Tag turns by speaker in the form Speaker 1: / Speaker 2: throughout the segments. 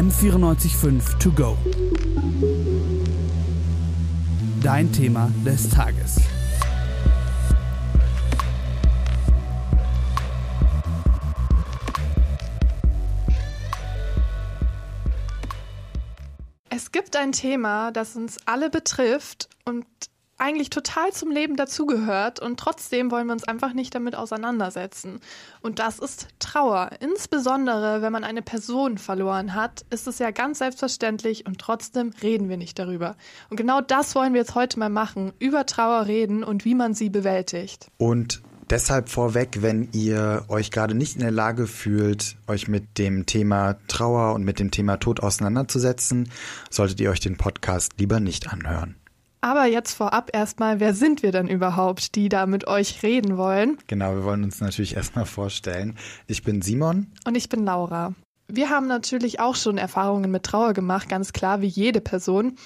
Speaker 1: M945 To Go. Dein Thema des Tages.
Speaker 2: Es gibt ein Thema, das uns alle betrifft und eigentlich total zum Leben dazugehört und trotzdem wollen wir uns einfach nicht damit auseinandersetzen. Und das ist Trauer. Insbesondere, wenn man eine Person verloren hat, ist es ja ganz selbstverständlich und trotzdem reden wir nicht darüber. Und genau das wollen wir jetzt heute mal machen, über Trauer reden und wie man sie bewältigt.
Speaker 3: Und Deshalb vorweg, wenn ihr euch gerade nicht in der Lage fühlt, euch mit dem Thema Trauer und mit dem Thema Tod auseinanderzusetzen, solltet ihr euch den Podcast lieber nicht anhören.
Speaker 2: Aber jetzt vorab erstmal, wer sind wir denn überhaupt, die da mit euch reden wollen?
Speaker 3: Genau, wir wollen uns natürlich erstmal vorstellen. Ich bin Simon.
Speaker 2: Und ich bin Laura. Wir haben natürlich auch schon Erfahrungen mit Trauer gemacht, ganz klar, wie jede Person.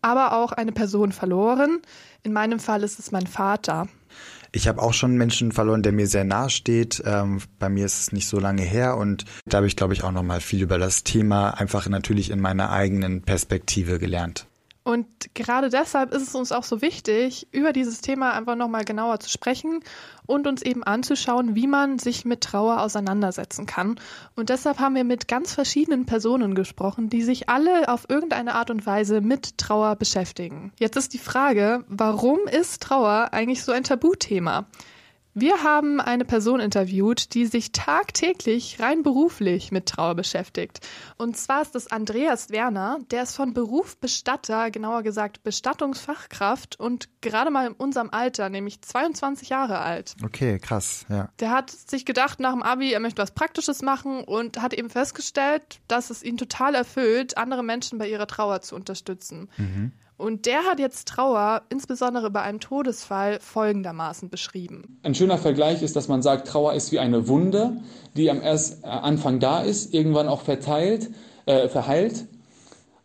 Speaker 2: Aber auch eine Person verloren. In meinem Fall ist es mein Vater.
Speaker 3: Ich habe auch schon einen Menschen verloren, der mir sehr nahe steht. Ähm, bei mir ist es nicht so lange her und da habe ich, glaube ich, auch noch mal viel über das Thema einfach natürlich in meiner eigenen Perspektive gelernt.
Speaker 2: Und gerade deshalb ist es uns auch so wichtig, über dieses Thema einfach nochmal genauer zu sprechen und uns eben anzuschauen, wie man sich mit Trauer auseinandersetzen kann. Und deshalb haben wir mit ganz verschiedenen Personen gesprochen, die sich alle auf irgendeine Art und Weise mit Trauer beschäftigen. Jetzt ist die Frage, warum ist Trauer eigentlich so ein Tabuthema? Wir haben eine Person interviewt, die sich tagtäglich rein beruflich mit Trauer beschäftigt. Und zwar ist das Andreas Werner, der ist von Beruf Bestatter, genauer gesagt Bestattungsfachkraft und gerade mal in unserem Alter, nämlich 22 Jahre alt.
Speaker 3: Okay, krass, ja.
Speaker 2: Der hat sich gedacht nach dem Abi, er möchte was Praktisches machen und hat eben festgestellt, dass es ihn total erfüllt, andere Menschen bei ihrer Trauer zu unterstützen. Mhm. Und der hat jetzt Trauer, insbesondere bei einem Todesfall, folgendermaßen beschrieben.
Speaker 4: Ein schöner Vergleich ist, dass man sagt, Trauer ist wie eine Wunde, die am erst äh, Anfang da ist, irgendwann auch verteilt, äh, verheilt,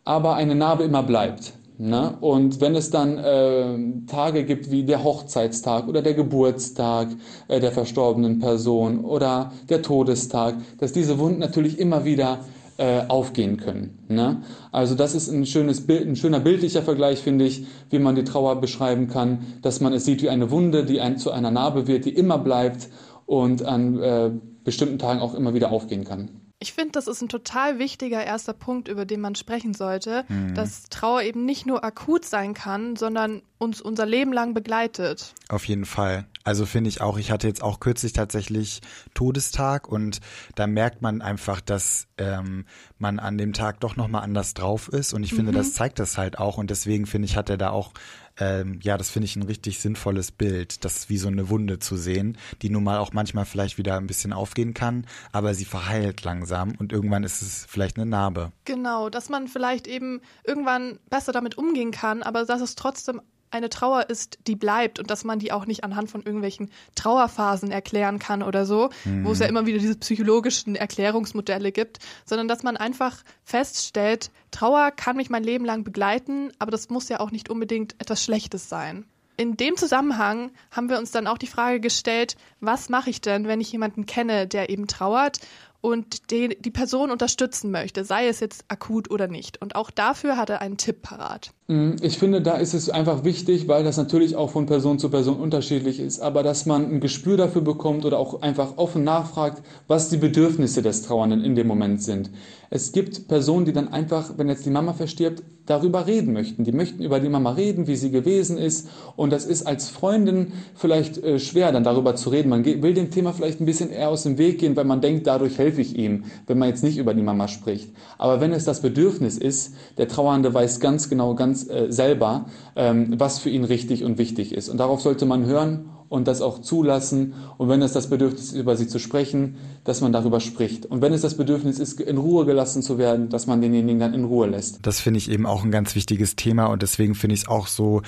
Speaker 4: aber eine Narbe immer bleibt. Ne? Und wenn es dann äh, Tage gibt wie der Hochzeitstag oder der Geburtstag äh, der verstorbenen Person oder der Todestag, dass diese Wunden natürlich immer wieder äh, aufgehen können. Ne? Also das ist ein schönes Bild, ein schöner bildlicher Vergleich, finde ich, wie man die Trauer beschreiben kann, dass man es sieht wie eine Wunde, die ein, zu einer Narbe wird, die immer bleibt und an äh, bestimmten Tagen auch immer wieder aufgehen kann.
Speaker 2: Ich finde, das ist ein total wichtiger erster Punkt, über den man sprechen sollte, mhm. dass Trauer eben nicht nur akut sein kann, sondern uns unser Leben lang begleitet.
Speaker 3: Auf jeden Fall. Also finde ich auch, ich hatte jetzt auch kürzlich tatsächlich Todestag und da merkt man einfach, dass ähm, man an dem Tag doch nochmal anders drauf ist und ich finde, mhm. das zeigt das halt auch und deswegen finde ich, hat er da auch ähm, ja, das finde ich ein richtig sinnvolles Bild, das wie so eine Wunde zu sehen, die nun mal auch manchmal vielleicht wieder ein bisschen aufgehen kann, aber sie verheilt langsam und irgendwann ist es vielleicht eine Narbe.
Speaker 2: Genau, dass man vielleicht eben irgendwann besser damit umgehen kann, aber dass es trotzdem eine Trauer ist, die bleibt und dass man die auch nicht anhand von irgendwelchen Trauerphasen erklären kann oder so, mhm. wo es ja mhm. immer wieder diese psychologischen Erklärungsmodelle gibt, sondern dass man einfach feststellt, Trauer kann mich mein Leben lang begleiten, aber das muss ja auch nicht unbedingt etwas Schlechtes sein. In dem Zusammenhang haben wir uns dann auch die Frage gestellt, was mache ich denn, wenn ich jemanden kenne, der eben trauert und die, die Person unterstützen möchte, sei es jetzt akut oder nicht. Und auch dafür hat er einen Tipp parat.
Speaker 4: Mm, ich finde, da ist es einfach wichtig, weil das natürlich auch von Person zu Person unterschiedlich ist, aber dass man ein Gespür dafür bekommt oder auch einfach offen nachfragt, was die Bedürfnisse des Trauernden in dem Moment sind. Es gibt Personen, die dann einfach, wenn jetzt die Mama verstirbt, darüber reden möchten. Die möchten über die Mama reden, wie sie gewesen ist. Und das ist als Freundin vielleicht äh, schwer, dann darüber zu reden. Man will dem Thema vielleicht ein bisschen eher aus dem Weg gehen, weil man denkt, dadurch helfe ich ihm, wenn man jetzt nicht über die Mama spricht. Aber wenn es das Bedürfnis ist, der Trauernde weiß ganz genau, ganz äh, selber, ähm, was für ihn richtig und wichtig ist. Und darauf sollte man hören und das auch zulassen. Und wenn es das Bedürfnis ist, über sie zu sprechen, dass man darüber spricht. Und wenn es das Bedürfnis ist, in Ruhe gelassen zu werden, dass man denjenigen dann in Ruhe lässt.
Speaker 3: Das finde ich eben auch ein ganz wichtiges Thema und deswegen finde ich es auch so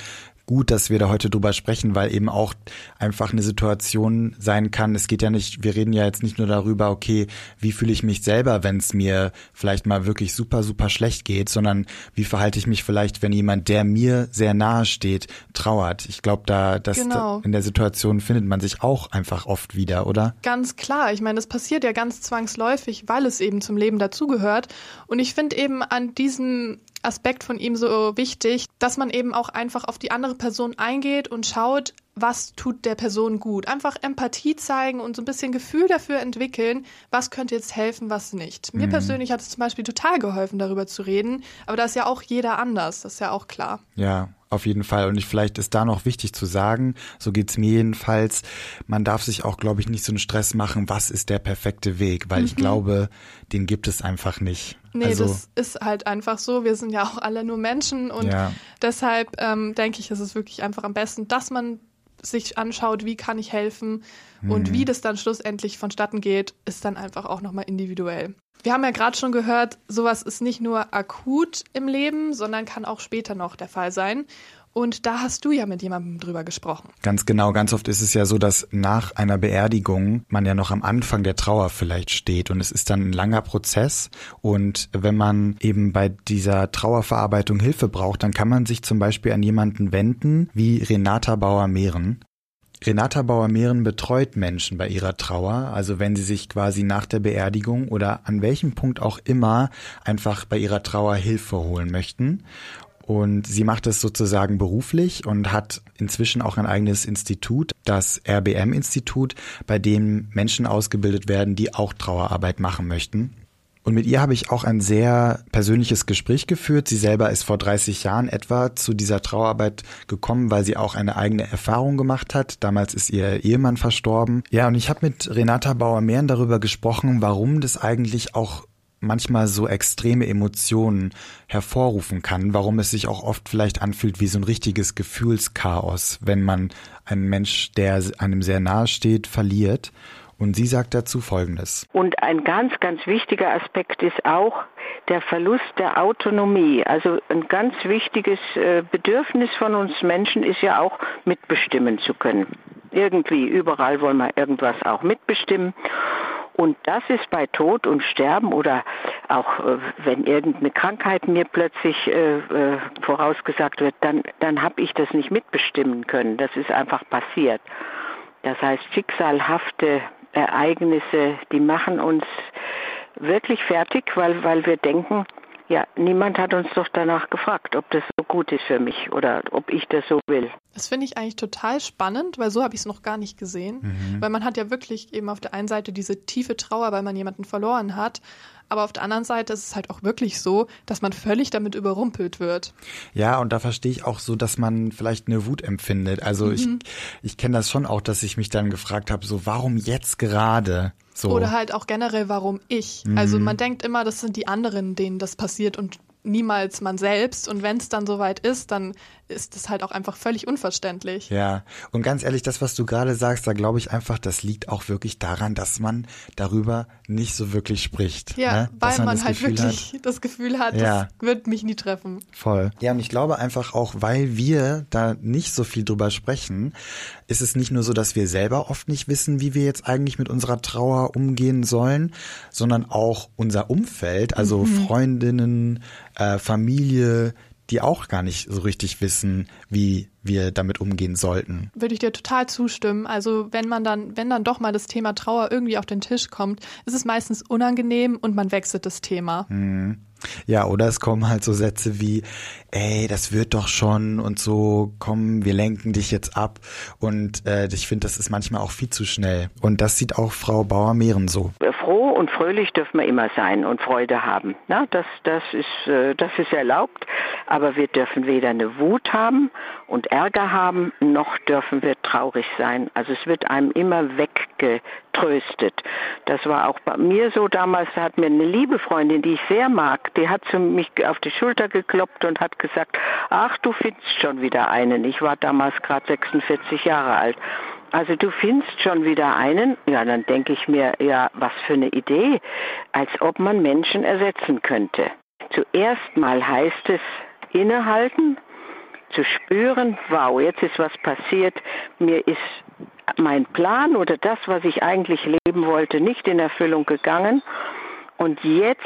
Speaker 3: gut, dass wir da heute drüber sprechen, weil eben auch einfach eine Situation sein kann. Es geht ja nicht, wir reden ja jetzt nicht nur darüber, okay, wie fühle ich mich selber, wenn es mir vielleicht mal wirklich super, super schlecht geht, sondern wie verhalte ich mich vielleicht, wenn jemand, der mir sehr nahe steht, trauert. Ich glaube, da, dass genau. in der Situation findet man sich auch einfach oft wieder, oder?
Speaker 2: Ganz klar. Ich meine, das passiert ja ganz zwangsläufig, weil es eben zum Leben dazugehört. Und ich finde eben an diesem Aspekt von ihm so wichtig, dass man eben auch einfach auf die andere Person eingeht und schaut, was tut der Person gut. Einfach Empathie zeigen und so ein bisschen Gefühl dafür entwickeln, was könnte jetzt helfen, was nicht. Mir mhm. persönlich hat es zum Beispiel total geholfen, darüber zu reden, aber da ist ja auch jeder anders, das ist ja auch klar.
Speaker 3: Ja, auf jeden Fall. Und ich, vielleicht ist da noch wichtig zu sagen, so geht's mir jedenfalls, man darf sich auch, glaube ich, nicht so einen Stress machen, was ist der perfekte Weg, weil mhm. ich glaube, den gibt es einfach nicht.
Speaker 2: Nee, also, das ist halt einfach so. Wir sind ja auch alle nur Menschen und ja. deshalb ähm, denke ich, ist es wirklich einfach am besten, dass man sich anschaut, wie kann ich helfen mhm. und wie das dann schlussendlich vonstatten geht, ist dann einfach auch nochmal individuell. Wir haben ja gerade schon gehört, sowas ist nicht nur akut im Leben, sondern kann auch später noch der Fall sein. Und da hast du ja mit jemandem drüber gesprochen.
Speaker 3: Ganz genau. Ganz oft ist es ja so, dass nach einer Beerdigung man ja noch am Anfang der Trauer vielleicht steht und es ist dann ein langer Prozess. Und wenn man eben bei dieser Trauerverarbeitung Hilfe braucht, dann kann man sich zum Beispiel an jemanden wenden wie Renata Bauer-Mehren. Renata Bauer-Mehren betreut Menschen bei ihrer Trauer, also wenn sie sich quasi nach der Beerdigung oder an welchem Punkt auch immer einfach bei ihrer Trauer Hilfe holen möchten. Und sie macht es sozusagen beruflich und hat inzwischen auch ein eigenes Institut, das RBM-Institut, bei dem Menschen ausgebildet werden, die auch Trauerarbeit machen möchten. Und mit ihr habe ich auch ein sehr persönliches Gespräch geführt. Sie selber ist vor 30 Jahren etwa zu dieser Trauerarbeit gekommen, weil sie auch eine eigene Erfahrung gemacht hat. Damals ist ihr Ehemann verstorben. Ja, und ich habe mit Renata Bauer-Mehren darüber gesprochen, warum das eigentlich auch manchmal so extreme Emotionen hervorrufen kann, warum es sich auch oft vielleicht anfühlt wie so ein richtiges Gefühlschaos, wenn man einen Mensch, der einem sehr nahe steht, verliert. Und sie sagt dazu Folgendes.
Speaker 5: Und ein ganz, ganz wichtiger Aspekt ist auch der Verlust der Autonomie. Also ein ganz wichtiges äh, Bedürfnis von uns Menschen ist ja auch mitbestimmen zu können. Irgendwie, überall wollen wir irgendwas auch mitbestimmen. Und das ist bei Tod und Sterben oder auch äh, wenn irgendeine Krankheit mir plötzlich äh, äh, vorausgesagt wird, dann, dann habe ich das nicht mitbestimmen können. Das ist einfach passiert. Das heißt, schicksalhafte Ereignisse, die machen uns wirklich fertig, weil, weil wir denken, ja, niemand hat uns doch danach gefragt, ob das so gut ist für mich oder ob ich das so will.
Speaker 2: Das finde ich eigentlich total spannend, weil so habe ich es noch gar nicht gesehen. Mhm. Weil man hat ja wirklich eben auf der einen Seite diese tiefe Trauer, weil man jemanden verloren hat. Aber auf der anderen Seite ist es halt auch wirklich so, dass man völlig damit überrumpelt wird.
Speaker 3: Ja, und da verstehe ich auch so, dass man vielleicht eine Wut empfindet. Also mhm. ich, ich kenne das schon auch, dass ich mich dann gefragt habe, so warum jetzt gerade? So.
Speaker 2: Oder halt auch generell, warum ich. Mhm. Also man denkt immer, das sind die anderen, denen das passiert und niemals man selbst. Und wenn es dann soweit ist, dann ist das halt auch einfach völlig unverständlich.
Speaker 3: Ja, und ganz ehrlich, das, was du gerade sagst, da glaube ich einfach, das liegt auch wirklich daran, dass man darüber nicht so wirklich spricht.
Speaker 2: Ja,
Speaker 3: ne?
Speaker 2: weil man, man halt Gefühl wirklich hat, das Gefühl hat, ja. das wird mich nie treffen.
Speaker 3: Voll. Ja, und ich glaube einfach auch, weil wir da nicht so viel drüber sprechen, ist es nicht nur so, dass wir selber oft nicht wissen, wie wir jetzt eigentlich mit unserer Trauer umgehen sollen, sondern auch unser Umfeld, also mhm. Freundinnen, äh, Familie, die auch gar nicht so richtig wissen, wie wir damit umgehen sollten.
Speaker 2: Würde ich dir total zustimmen. Also wenn man dann, wenn dann doch mal das Thema Trauer irgendwie auf den Tisch kommt, ist es meistens unangenehm und man wechselt das Thema.
Speaker 3: Mhm. Ja, oder es kommen halt so Sätze wie, ey, das wird doch schon und so, komm, wir lenken dich jetzt ab. Und äh, ich finde, das ist manchmal auch viel zu schnell. Und das sieht auch Frau Bauer-Mehren so.
Speaker 5: Froh und fröhlich dürfen wir immer sein und Freude haben. Na, das, das, ist, äh, das ist erlaubt. Aber wir dürfen weder eine Wut haben und Ärger haben, noch dürfen wir traurig sein. Also es wird einem immer weggetröstet. Das war auch bei mir so damals, da hat mir eine liebe Freundin, die ich sehr mag, die hat zu mich auf die Schulter gekloppt und hat gesagt, ach, du findest schon wieder einen. Ich war damals gerade 46 Jahre alt. Also du findest schon wieder einen, ja, dann denke ich mir, ja, was für eine Idee, als ob man Menschen ersetzen könnte. Zuerst mal heißt es innehalten, zu spüren, wow, jetzt ist was passiert, mir ist mein Plan oder das, was ich eigentlich leben wollte, nicht in Erfüllung gegangen und jetzt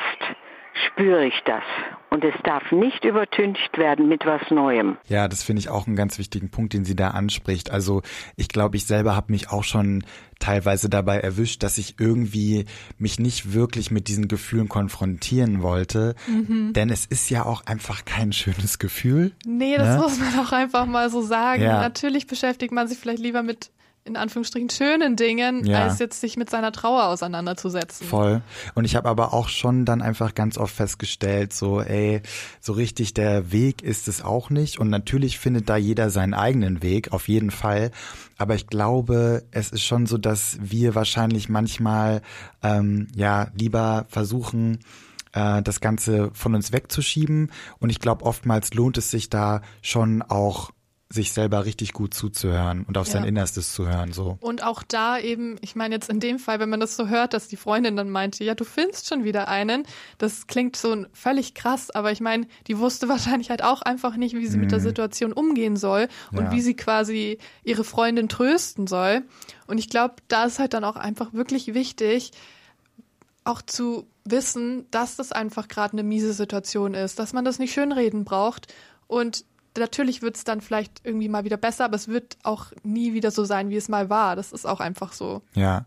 Speaker 5: spüre ich das. Und es darf nicht übertüncht werden mit was Neuem.
Speaker 3: Ja, das finde ich auch einen ganz wichtigen Punkt, den sie da anspricht. Also ich glaube, ich selber habe mich auch schon teilweise dabei erwischt, dass ich irgendwie mich nicht wirklich mit diesen Gefühlen konfrontieren wollte. Mhm. Denn es ist ja auch einfach kein schönes Gefühl.
Speaker 2: Nee, das ne? muss man auch einfach mal so sagen. Ja. Natürlich beschäftigt man sich vielleicht lieber mit in Anführungsstrichen schönen Dingen, ja. als jetzt sich mit seiner Trauer auseinanderzusetzen.
Speaker 3: Voll. Und ich habe aber auch schon dann einfach ganz oft festgestellt, so, ey, so richtig der Weg ist es auch nicht. Und natürlich findet da jeder seinen eigenen Weg, auf jeden Fall. Aber ich glaube, es ist schon so, dass wir wahrscheinlich manchmal ähm, ja lieber versuchen, äh, das Ganze von uns wegzuschieben. Und ich glaube, oftmals lohnt es sich da schon auch sich selber richtig gut zuzuhören und auf ja. sein Innerstes zu hören, so.
Speaker 2: Und auch da eben, ich meine jetzt in dem Fall, wenn man das so hört, dass die Freundin dann meinte, ja, du findest schon wieder einen, das klingt so völlig krass, aber ich meine, die wusste wahrscheinlich halt auch einfach nicht, wie sie mhm. mit der mhm. Situation umgehen soll und ja. wie sie quasi ihre Freundin trösten soll. Und ich glaube, da ist halt dann auch einfach wirklich wichtig, auch zu wissen, dass das einfach gerade eine miese Situation ist, dass man das nicht schönreden braucht und natürlich wird es dann vielleicht irgendwie mal wieder besser, aber es wird auch nie wieder so sein, wie es mal war. Das ist auch einfach so.
Speaker 3: Ja.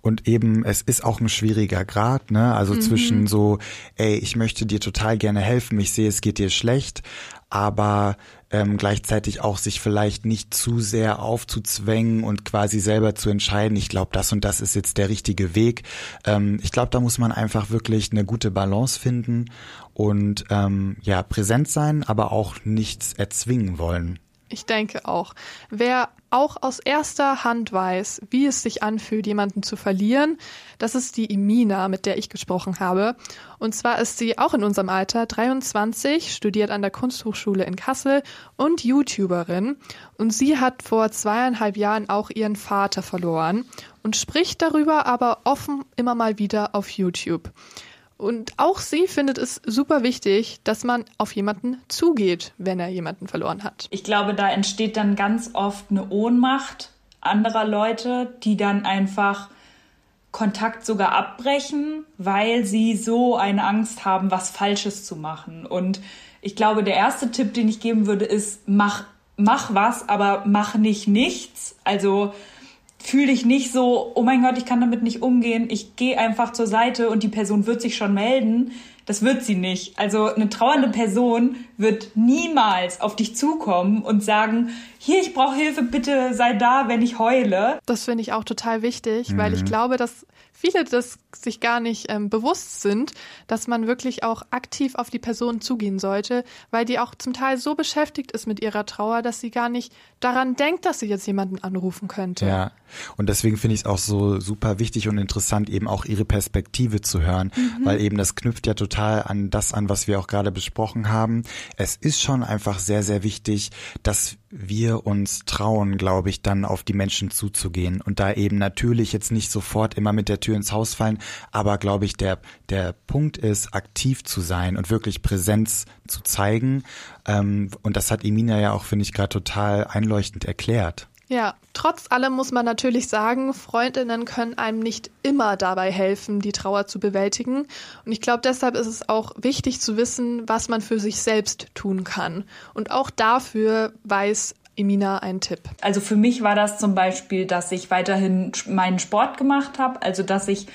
Speaker 3: Und eben, es ist auch ein schwieriger Grad, ne? Also mhm. zwischen so, ey, ich möchte dir total gerne helfen, ich sehe, es geht dir schlecht, aber ähm, gleichzeitig auch sich vielleicht nicht zu sehr aufzuzwängen und quasi selber zu entscheiden, ich glaube, das und das ist jetzt der richtige Weg. Ähm, ich glaube, da muss man einfach wirklich eine gute Balance finden und ähm, ja, präsent sein, aber auch nichts erzwingen wollen.
Speaker 2: Ich denke auch. Wer auch aus erster Hand weiß, wie es sich anfühlt, jemanden zu verlieren, das ist die Emina, mit der ich gesprochen habe. Und zwar ist sie auch in unserem Alter 23, studiert an der Kunsthochschule in Kassel und YouTuberin. Und sie hat vor zweieinhalb Jahren auch ihren Vater verloren und spricht darüber aber offen immer mal wieder auf YouTube. Und auch sie findet es super wichtig, dass man auf jemanden zugeht, wenn er jemanden verloren hat.
Speaker 6: Ich glaube, da entsteht dann ganz oft eine Ohnmacht anderer Leute, die dann einfach Kontakt sogar abbrechen, weil sie so eine Angst haben, was Falsches zu machen. Und ich glaube, der erste Tipp, den ich geben würde, ist, mach, mach was, aber mach nicht nichts. Also fühl dich nicht so, oh mein Gott, ich kann damit nicht umgehen, ich gehe einfach zur Seite und die Person wird sich schon melden. Das wird sie nicht. Also eine trauernde Person wird niemals auf dich zukommen und sagen, hier, ich brauche Hilfe, bitte sei da, wenn ich heule.
Speaker 2: Das finde ich auch total wichtig, mhm. weil ich mhm. glaube, dass viele das sich gar nicht ähm, bewusst sind, dass man wirklich auch aktiv auf die Person zugehen sollte, weil die auch zum Teil so beschäftigt ist mit ihrer Trauer, dass sie gar nicht daran denkt, dass sie jetzt jemanden anrufen könnte.
Speaker 3: Ja, und deswegen finde ich es auch so super wichtig und interessant, eben auch ihre Perspektive zu hören, mhm. weil eben das knüpft ja total an das an, was wir auch gerade besprochen haben. Es ist schon einfach sehr, sehr wichtig, dass wir uns trauen, glaube ich, dann auf die Menschen zuzugehen und da eben natürlich jetzt nicht sofort immer mit der Tür ins Haus fallen, aber glaube ich, der, der Punkt ist, aktiv zu sein und wirklich Präsenz zu zeigen. Ähm, und das hat Emina ja auch, finde ich, gerade total einleuchtend erklärt.
Speaker 2: Ja, trotz allem muss man natürlich sagen, Freundinnen können einem nicht immer dabei helfen, die Trauer zu bewältigen. Und ich glaube, deshalb ist es auch wichtig zu wissen, was man für sich selbst tun kann. Und auch dafür weiß Emina einen Tipp.
Speaker 6: Also für mich war das zum Beispiel, dass ich weiterhin meinen Sport gemacht habe, also dass ich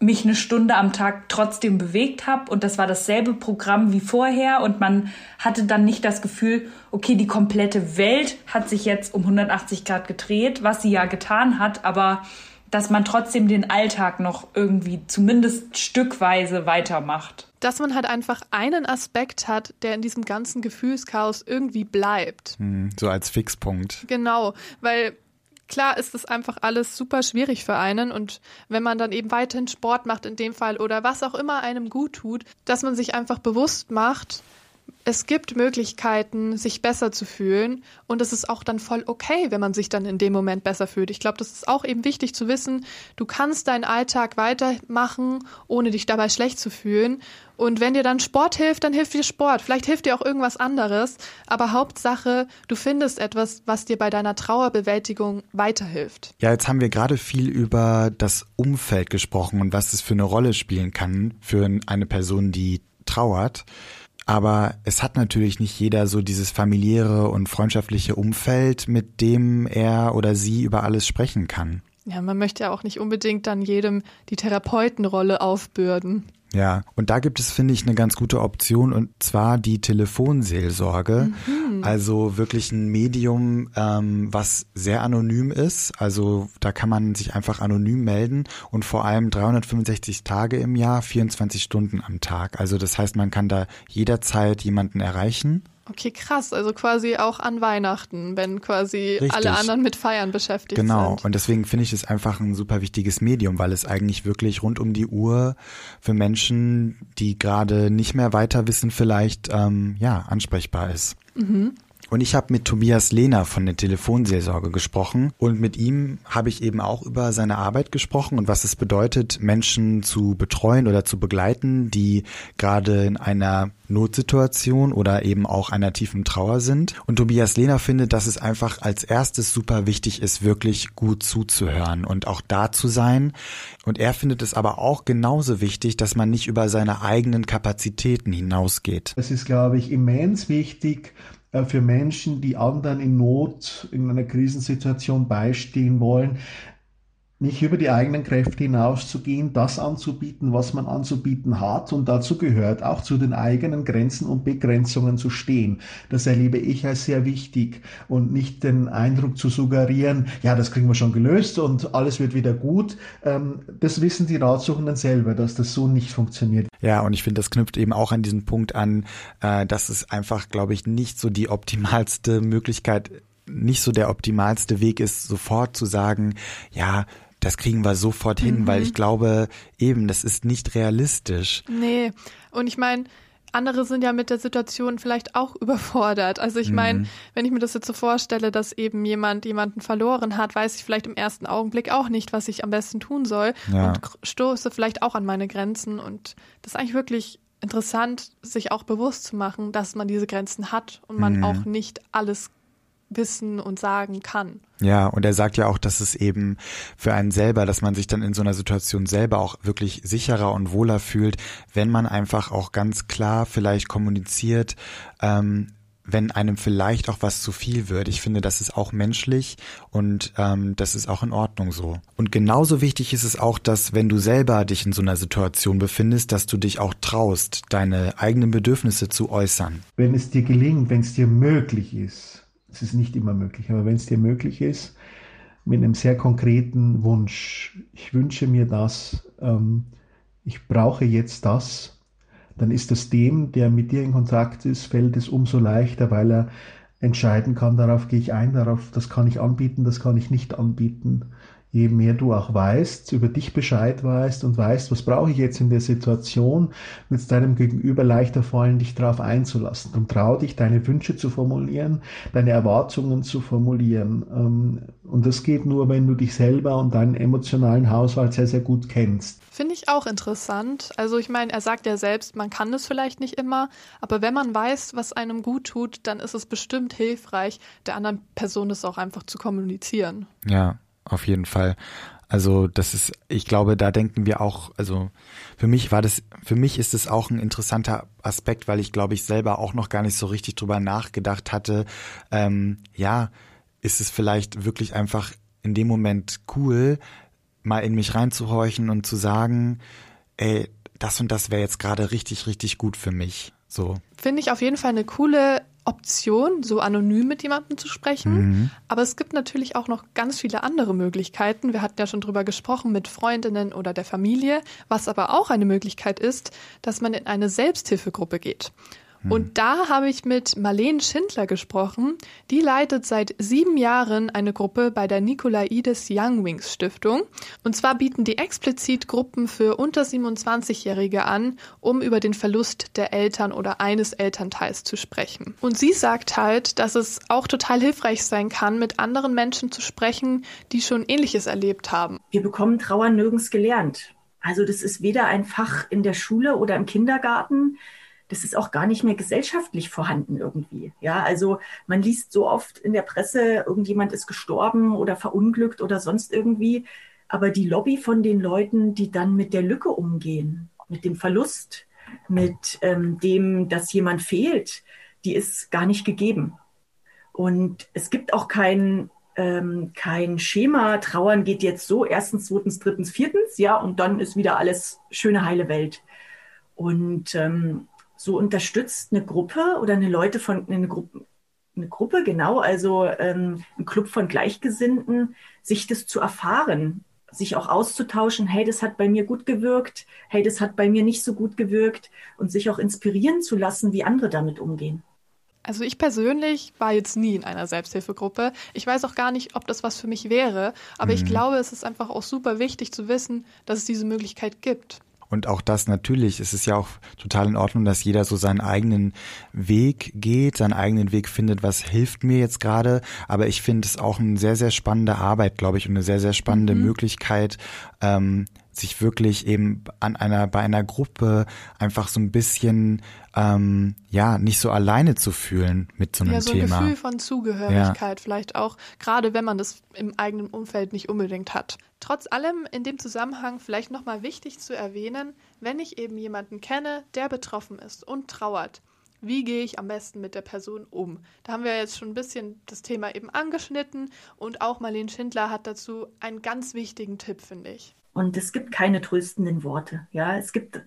Speaker 6: mich eine Stunde am Tag trotzdem bewegt habe und das war dasselbe Programm wie vorher und man hatte dann nicht das Gefühl, okay, die komplette Welt hat sich jetzt um 180 Grad gedreht, was sie ja getan hat, aber dass man trotzdem den Alltag noch irgendwie zumindest stückweise weitermacht.
Speaker 2: Dass man halt einfach einen Aspekt hat, der in diesem ganzen Gefühlschaos irgendwie bleibt.
Speaker 3: Hm, so als Fixpunkt.
Speaker 2: Genau, weil klar ist das einfach alles super schwierig für einen und wenn man dann eben weiterhin Sport macht in dem Fall oder was auch immer einem gut tut, dass man sich einfach bewusst macht, es gibt Möglichkeiten, sich besser zu fühlen und es ist auch dann voll okay, wenn man sich dann in dem Moment besser fühlt. Ich glaube, das ist auch eben wichtig zu wissen, du kannst deinen Alltag weitermachen, ohne dich dabei schlecht zu fühlen. Und wenn dir dann Sport hilft, dann hilft dir Sport. Vielleicht hilft dir auch irgendwas anderes. Aber Hauptsache, du findest etwas, was dir bei deiner Trauerbewältigung weiterhilft.
Speaker 3: Ja, jetzt haben wir gerade viel über das Umfeld gesprochen und was es für eine Rolle spielen kann für eine Person, die trauert. Aber es hat natürlich nicht jeder so dieses familiäre und freundschaftliche Umfeld, mit dem er oder sie über alles sprechen kann.
Speaker 2: Ja, man möchte ja auch nicht unbedingt dann jedem die Therapeutenrolle aufbürden.
Speaker 3: Ja, und da gibt es, finde ich, eine ganz gute Option und zwar die Telefonseelsorge. Mhm. Also wirklich ein Medium, ähm, was sehr anonym ist. Also da kann man sich einfach anonym melden und vor allem 365 Tage im Jahr, 24 Stunden am Tag. Also das heißt, man kann da jederzeit jemanden erreichen.
Speaker 2: Okay, krass. Also quasi auch an Weihnachten, wenn quasi Richtig. alle anderen mit Feiern beschäftigt
Speaker 3: genau.
Speaker 2: sind.
Speaker 3: Genau. Und deswegen finde ich es einfach ein super wichtiges Medium, weil es eigentlich wirklich rund um die Uhr für Menschen, die gerade nicht mehr weiter wissen, vielleicht ähm, ja ansprechbar ist. Mhm. Und ich habe mit Tobias Lehner von der Telefonseelsorge gesprochen und mit ihm habe ich eben auch über seine Arbeit gesprochen und was es bedeutet, Menschen zu betreuen oder zu begleiten, die gerade in einer Notsituation oder eben auch einer tiefen Trauer sind. Und Tobias Lehner findet, dass es einfach als erstes super wichtig ist, wirklich gut zuzuhören und auch da zu sein. Und er findet es aber auch genauso wichtig, dass man nicht über seine eigenen Kapazitäten hinausgeht.
Speaker 7: Es ist, glaube ich, immens wichtig, für Menschen, die anderen in Not, in einer Krisensituation beistehen wollen, nicht über die eigenen Kräfte hinauszugehen, das anzubieten, was man anzubieten hat. Und dazu gehört auch zu den eigenen Grenzen und Begrenzungen zu stehen. Das erlebe ich als sehr wichtig und nicht den Eindruck zu suggerieren, ja, das kriegen wir schon gelöst und alles wird wieder gut. Ähm, das wissen die Ratsuchenden selber, dass das so nicht funktioniert.
Speaker 3: Ja, und ich finde, das knüpft eben auch an diesen Punkt an, äh, dass es einfach, glaube ich, nicht so die optimalste Möglichkeit nicht so der optimalste Weg ist, sofort zu sagen, ja, das kriegen wir sofort hin, mhm. weil ich glaube, eben, das ist nicht realistisch.
Speaker 2: Nee, und ich meine, andere sind ja mit der Situation vielleicht auch überfordert. Also ich meine, mhm. wenn ich mir das jetzt so vorstelle, dass eben jemand jemanden verloren hat, weiß ich vielleicht im ersten Augenblick auch nicht, was ich am besten tun soll ja. und stoße vielleicht auch an meine Grenzen. Und das ist eigentlich wirklich interessant, sich auch bewusst zu machen, dass man diese Grenzen hat und man mhm. auch nicht alles wissen und sagen kann.
Speaker 3: Ja, und er sagt ja auch, dass es eben für einen selber, dass man sich dann in so einer Situation selber auch wirklich sicherer und wohler fühlt, wenn man einfach auch ganz klar vielleicht kommuniziert, ähm, wenn einem vielleicht auch was zu viel wird. Ich finde, das ist auch menschlich und ähm, das ist auch in Ordnung so. Und genauso wichtig ist es auch, dass wenn du selber dich in so einer Situation befindest, dass du dich auch traust, deine eigenen Bedürfnisse zu äußern.
Speaker 7: Wenn es dir gelingt, wenn es dir möglich ist, es ist nicht immer möglich, aber wenn es dir möglich ist, mit einem sehr konkreten Wunsch, ich wünsche mir das, ähm, ich brauche jetzt das, dann ist es dem, der mit dir in Kontakt ist, fällt es umso leichter, weil er entscheiden kann, darauf gehe ich ein, darauf, das kann ich anbieten, das kann ich nicht anbieten je mehr du auch weißt, über dich Bescheid weißt und weißt, was brauche ich jetzt in der Situation, wird es deinem Gegenüber leichter fallen, dich darauf einzulassen. Und trau dich, deine Wünsche zu formulieren, deine Erwartungen zu formulieren. Ähm, und das geht nur, wenn du dich selber und deinen emotionalen Haushalt sehr, sehr gut kennst.
Speaker 2: Finde ich auch interessant. Also ich meine, er sagt ja selbst, man kann das vielleicht nicht immer, aber wenn man weiß, was einem gut tut, dann ist es bestimmt hilfreich, der anderen Person das auch einfach zu kommunizieren.
Speaker 3: Ja, auf jeden Fall. Also das ist, ich glaube, da denken wir auch, also für mich war das, für mich ist es auch ein interessanter Aspekt, weil ich glaube ich selber auch noch gar nicht so richtig drüber nachgedacht hatte. Ähm, ja, ist es vielleicht wirklich einfach in dem Moment cool, mal in mich reinzuhorchen und zu sagen, ey, das und das wäre jetzt gerade richtig, richtig gut für mich. So.
Speaker 2: Finde ich auf jeden Fall eine coole Option, so anonym mit jemandem zu sprechen. Mhm. Aber es gibt natürlich auch noch ganz viele andere Möglichkeiten. Wir hatten ja schon drüber gesprochen mit Freundinnen oder der Familie. Was aber auch eine Möglichkeit ist, dass man in eine Selbsthilfegruppe geht. Hm. Und da habe ich mit Marlene Schindler gesprochen. Die leitet seit sieben Jahren eine Gruppe bei der Nikolaides Young Wings Stiftung. Und zwar bieten die explizit Gruppen für unter 27-Jährige an, um über den Verlust der Eltern oder eines Elternteils zu sprechen. Und sie sagt halt, dass es auch total hilfreich sein kann, mit anderen Menschen zu sprechen, die schon Ähnliches erlebt haben.
Speaker 8: Wir bekommen Trauer nirgends gelernt. Also das ist weder ein Fach in der Schule oder im Kindergarten das ist auch gar nicht mehr gesellschaftlich vorhanden irgendwie. Ja, also man liest so oft in der Presse, irgendjemand ist gestorben oder verunglückt oder sonst irgendwie. Aber die Lobby von den Leuten, die dann mit der Lücke umgehen, mit dem Verlust, mit ähm, dem, dass jemand fehlt, die ist gar nicht gegeben. Und es gibt auch kein, ähm, kein Schema, Trauern geht jetzt so, erstens, zweitens, drittens, viertens, ja, und dann ist wieder alles schöne, heile Welt. Und ähm, so unterstützt eine Gruppe oder eine Leute von eine Gruppe, eine Gruppe genau, also ähm, ein Club von Gleichgesinnten, sich das zu erfahren, sich auch auszutauschen, hey, das hat bei mir gut gewirkt, hey, das hat bei mir nicht so gut gewirkt und sich auch inspirieren zu lassen, wie andere damit umgehen.
Speaker 2: Also ich persönlich war jetzt nie in einer Selbsthilfegruppe. Ich weiß auch gar nicht, ob das was für mich wäre, aber mhm. ich glaube, es ist einfach auch super wichtig zu wissen, dass es diese Möglichkeit gibt.
Speaker 3: Und auch das natürlich, es ist ja auch total in Ordnung, dass jeder so seinen eigenen Weg geht, seinen eigenen Weg findet, was hilft mir jetzt gerade. Aber ich finde es auch eine sehr, sehr spannende Arbeit, glaube ich, und eine sehr, sehr spannende mhm. Möglichkeit, ähm, sich wirklich eben an einer, bei einer Gruppe einfach so ein bisschen, ähm, ja, nicht so alleine zu fühlen mit so einem
Speaker 2: ja, so
Speaker 3: Thema.
Speaker 2: ein Gefühl von Zugehörigkeit ja. vielleicht auch, gerade wenn man das im eigenen Umfeld nicht unbedingt hat. Trotz allem in dem Zusammenhang vielleicht nochmal wichtig zu erwähnen, wenn ich eben jemanden kenne, der betroffen ist und trauert, wie gehe ich am besten mit der Person um? Da haben wir jetzt schon ein bisschen das Thema eben angeschnitten und auch Marlene Schindler hat dazu einen ganz wichtigen Tipp, finde ich.
Speaker 8: Und es gibt keine tröstenden Worte. Ja, es gibt,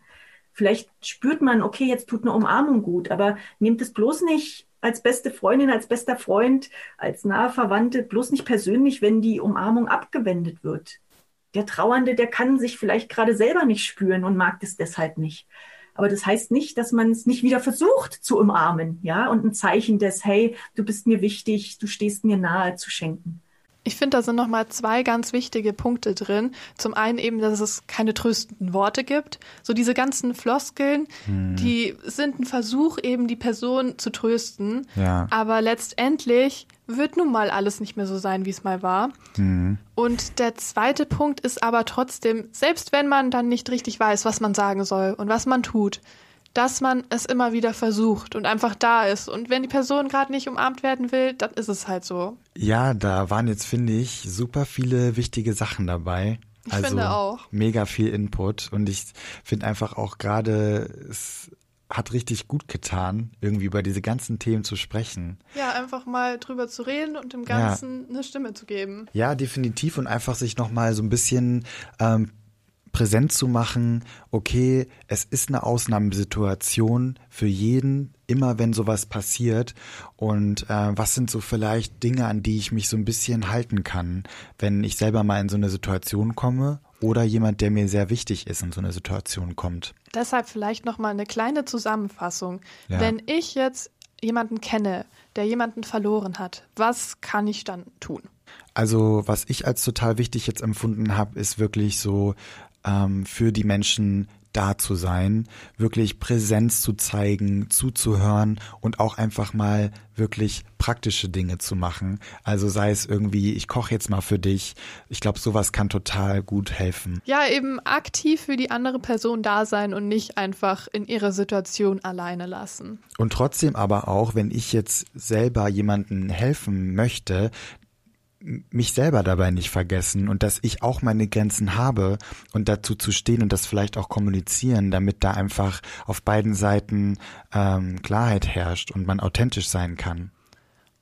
Speaker 8: vielleicht spürt man, okay, jetzt tut eine Umarmung gut, aber nehmt es bloß nicht als beste Freundin, als bester Freund, als nahe Verwandte, bloß nicht persönlich, wenn die Umarmung abgewendet wird. Der Trauernde, der kann sich vielleicht gerade selber nicht spüren und mag es deshalb nicht. Aber das heißt nicht, dass man es nicht wieder versucht zu umarmen, ja, und ein Zeichen des, hey, du bist mir wichtig, du stehst mir nahe zu schenken.
Speaker 2: Ich finde, da sind nochmal zwei ganz wichtige Punkte drin. Zum einen eben, dass es keine tröstenden Worte gibt. So diese ganzen Floskeln, hm. die sind ein Versuch, eben die Person zu trösten. Ja. Aber letztendlich wird nun mal alles nicht mehr so sein, wie es mal war. Hm. Und der zweite Punkt ist aber trotzdem, selbst wenn man dann nicht richtig weiß, was man sagen soll und was man tut, dass man es immer wieder versucht und einfach da ist. Und wenn die Person gerade nicht umarmt werden will, dann ist es halt so.
Speaker 3: Ja, da waren jetzt, finde ich, super viele wichtige Sachen dabei.
Speaker 2: Ich also finde auch.
Speaker 3: Mega viel Input. Und ich finde einfach auch gerade, es hat richtig gut getan, irgendwie über diese ganzen Themen zu sprechen.
Speaker 2: Ja, einfach mal drüber zu reden und dem Ganzen ja. eine Stimme zu geben.
Speaker 3: Ja, definitiv. Und einfach sich nochmal so ein bisschen ähm, präsent zu machen, okay, es ist eine Ausnahmesituation für jeden, immer wenn sowas passiert. Und äh, was sind so vielleicht Dinge, an die ich mich so ein bisschen halten kann, wenn ich selber mal in so eine Situation komme oder jemand, der mir sehr wichtig ist, in so eine Situation kommt.
Speaker 2: Deshalb vielleicht noch mal eine kleine Zusammenfassung. Ja. Wenn ich jetzt jemanden kenne, der jemanden verloren hat, was kann ich dann tun?
Speaker 3: Also was ich als total wichtig jetzt empfunden habe, ist wirklich so ähm, für die Menschen da zu sein, wirklich Präsenz zu zeigen, zuzuhören und auch einfach mal wirklich praktische Dinge zu machen. Also sei es irgendwie, ich koche jetzt mal für dich. Ich glaube, sowas kann total gut helfen.
Speaker 2: Ja, eben aktiv für die andere Person da sein und nicht einfach in ihrer Situation alleine lassen.
Speaker 3: Und trotzdem aber auch, wenn ich jetzt selber jemanden helfen möchte, mich selber dabei nicht vergessen und dass ich auch meine Grenzen habe und dazu zu stehen und das vielleicht auch kommunizieren, damit da einfach auf beiden Seiten ähm, Klarheit herrscht und man authentisch sein kann.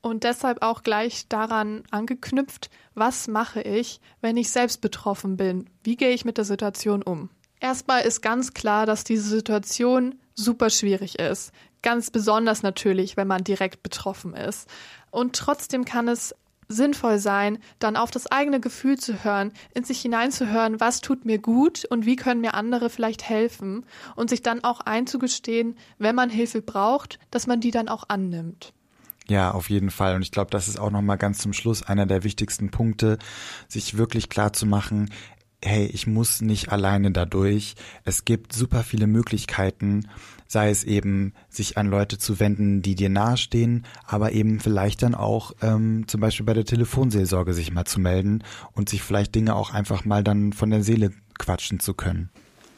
Speaker 2: Und deshalb auch gleich daran angeknüpft, was mache ich, wenn ich selbst betroffen bin? Wie gehe ich mit der Situation um? Erstmal ist ganz klar, dass diese Situation super schwierig ist. Ganz besonders natürlich, wenn man direkt betroffen ist. Und trotzdem kann es sinnvoll sein, dann auf das eigene Gefühl zu hören, in sich hineinzuhören, was tut mir gut und wie können mir andere vielleicht helfen und sich dann auch einzugestehen, wenn man Hilfe braucht, dass man die dann auch annimmt.
Speaker 3: Ja, auf jeden Fall. Und ich glaube, das ist auch nochmal ganz zum Schluss einer der wichtigsten Punkte, sich wirklich klar zu machen, hey, ich muss nicht alleine dadurch. Es gibt super viele Möglichkeiten, sei es eben, sich an Leute zu wenden, die dir nahestehen, aber eben vielleicht dann auch ähm, zum Beispiel bei der Telefonseelsorge sich mal zu melden und sich vielleicht Dinge auch einfach mal dann von der Seele quatschen zu können.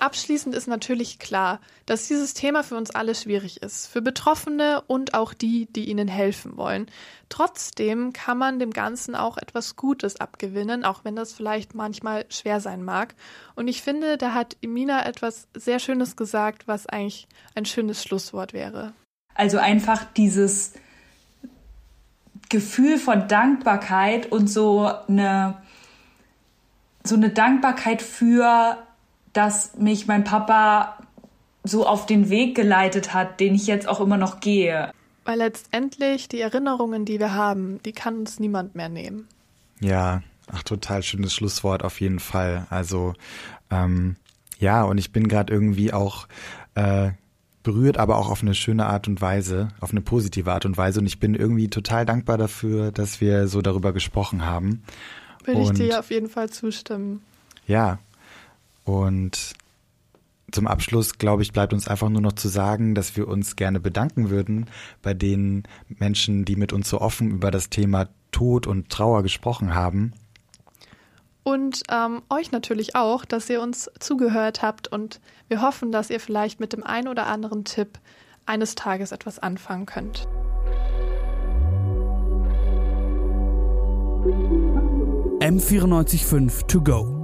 Speaker 2: Abschließend ist natürlich klar, dass dieses Thema für uns alle schwierig ist, für Betroffene und auch die, die ihnen helfen wollen. Trotzdem kann man dem Ganzen auch etwas Gutes abgewinnen, auch wenn das vielleicht manchmal schwer sein mag. Und ich finde, da hat Emina etwas sehr Schönes gesagt, was eigentlich ein schönes Schlusswort wäre.
Speaker 6: Also einfach dieses Gefühl von Dankbarkeit und so eine, so eine Dankbarkeit für dass mich mein Papa so auf den Weg geleitet hat, den ich jetzt auch immer noch gehe.
Speaker 2: Weil letztendlich die Erinnerungen, die wir haben, die kann uns niemand mehr nehmen.
Speaker 3: Ja, ach, total schönes Schlusswort auf jeden Fall. Also ähm, ja, und ich bin gerade irgendwie auch äh, berührt, aber auch auf eine schöne Art und Weise, auf eine positive Art und Weise. Und ich bin irgendwie total dankbar dafür, dass wir so darüber gesprochen haben.
Speaker 2: Will ich dir auf jeden Fall zustimmen.
Speaker 3: Ja, und zum Abschluss, glaube ich, bleibt uns einfach nur noch zu sagen, dass wir uns gerne bedanken würden bei den Menschen, die mit uns so offen über das Thema Tod und Trauer gesprochen haben.
Speaker 2: Und ähm, euch natürlich auch, dass ihr uns zugehört habt und wir hoffen, dass ihr vielleicht mit dem einen oder anderen Tipp eines Tages etwas anfangen könnt.
Speaker 1: M945 to go.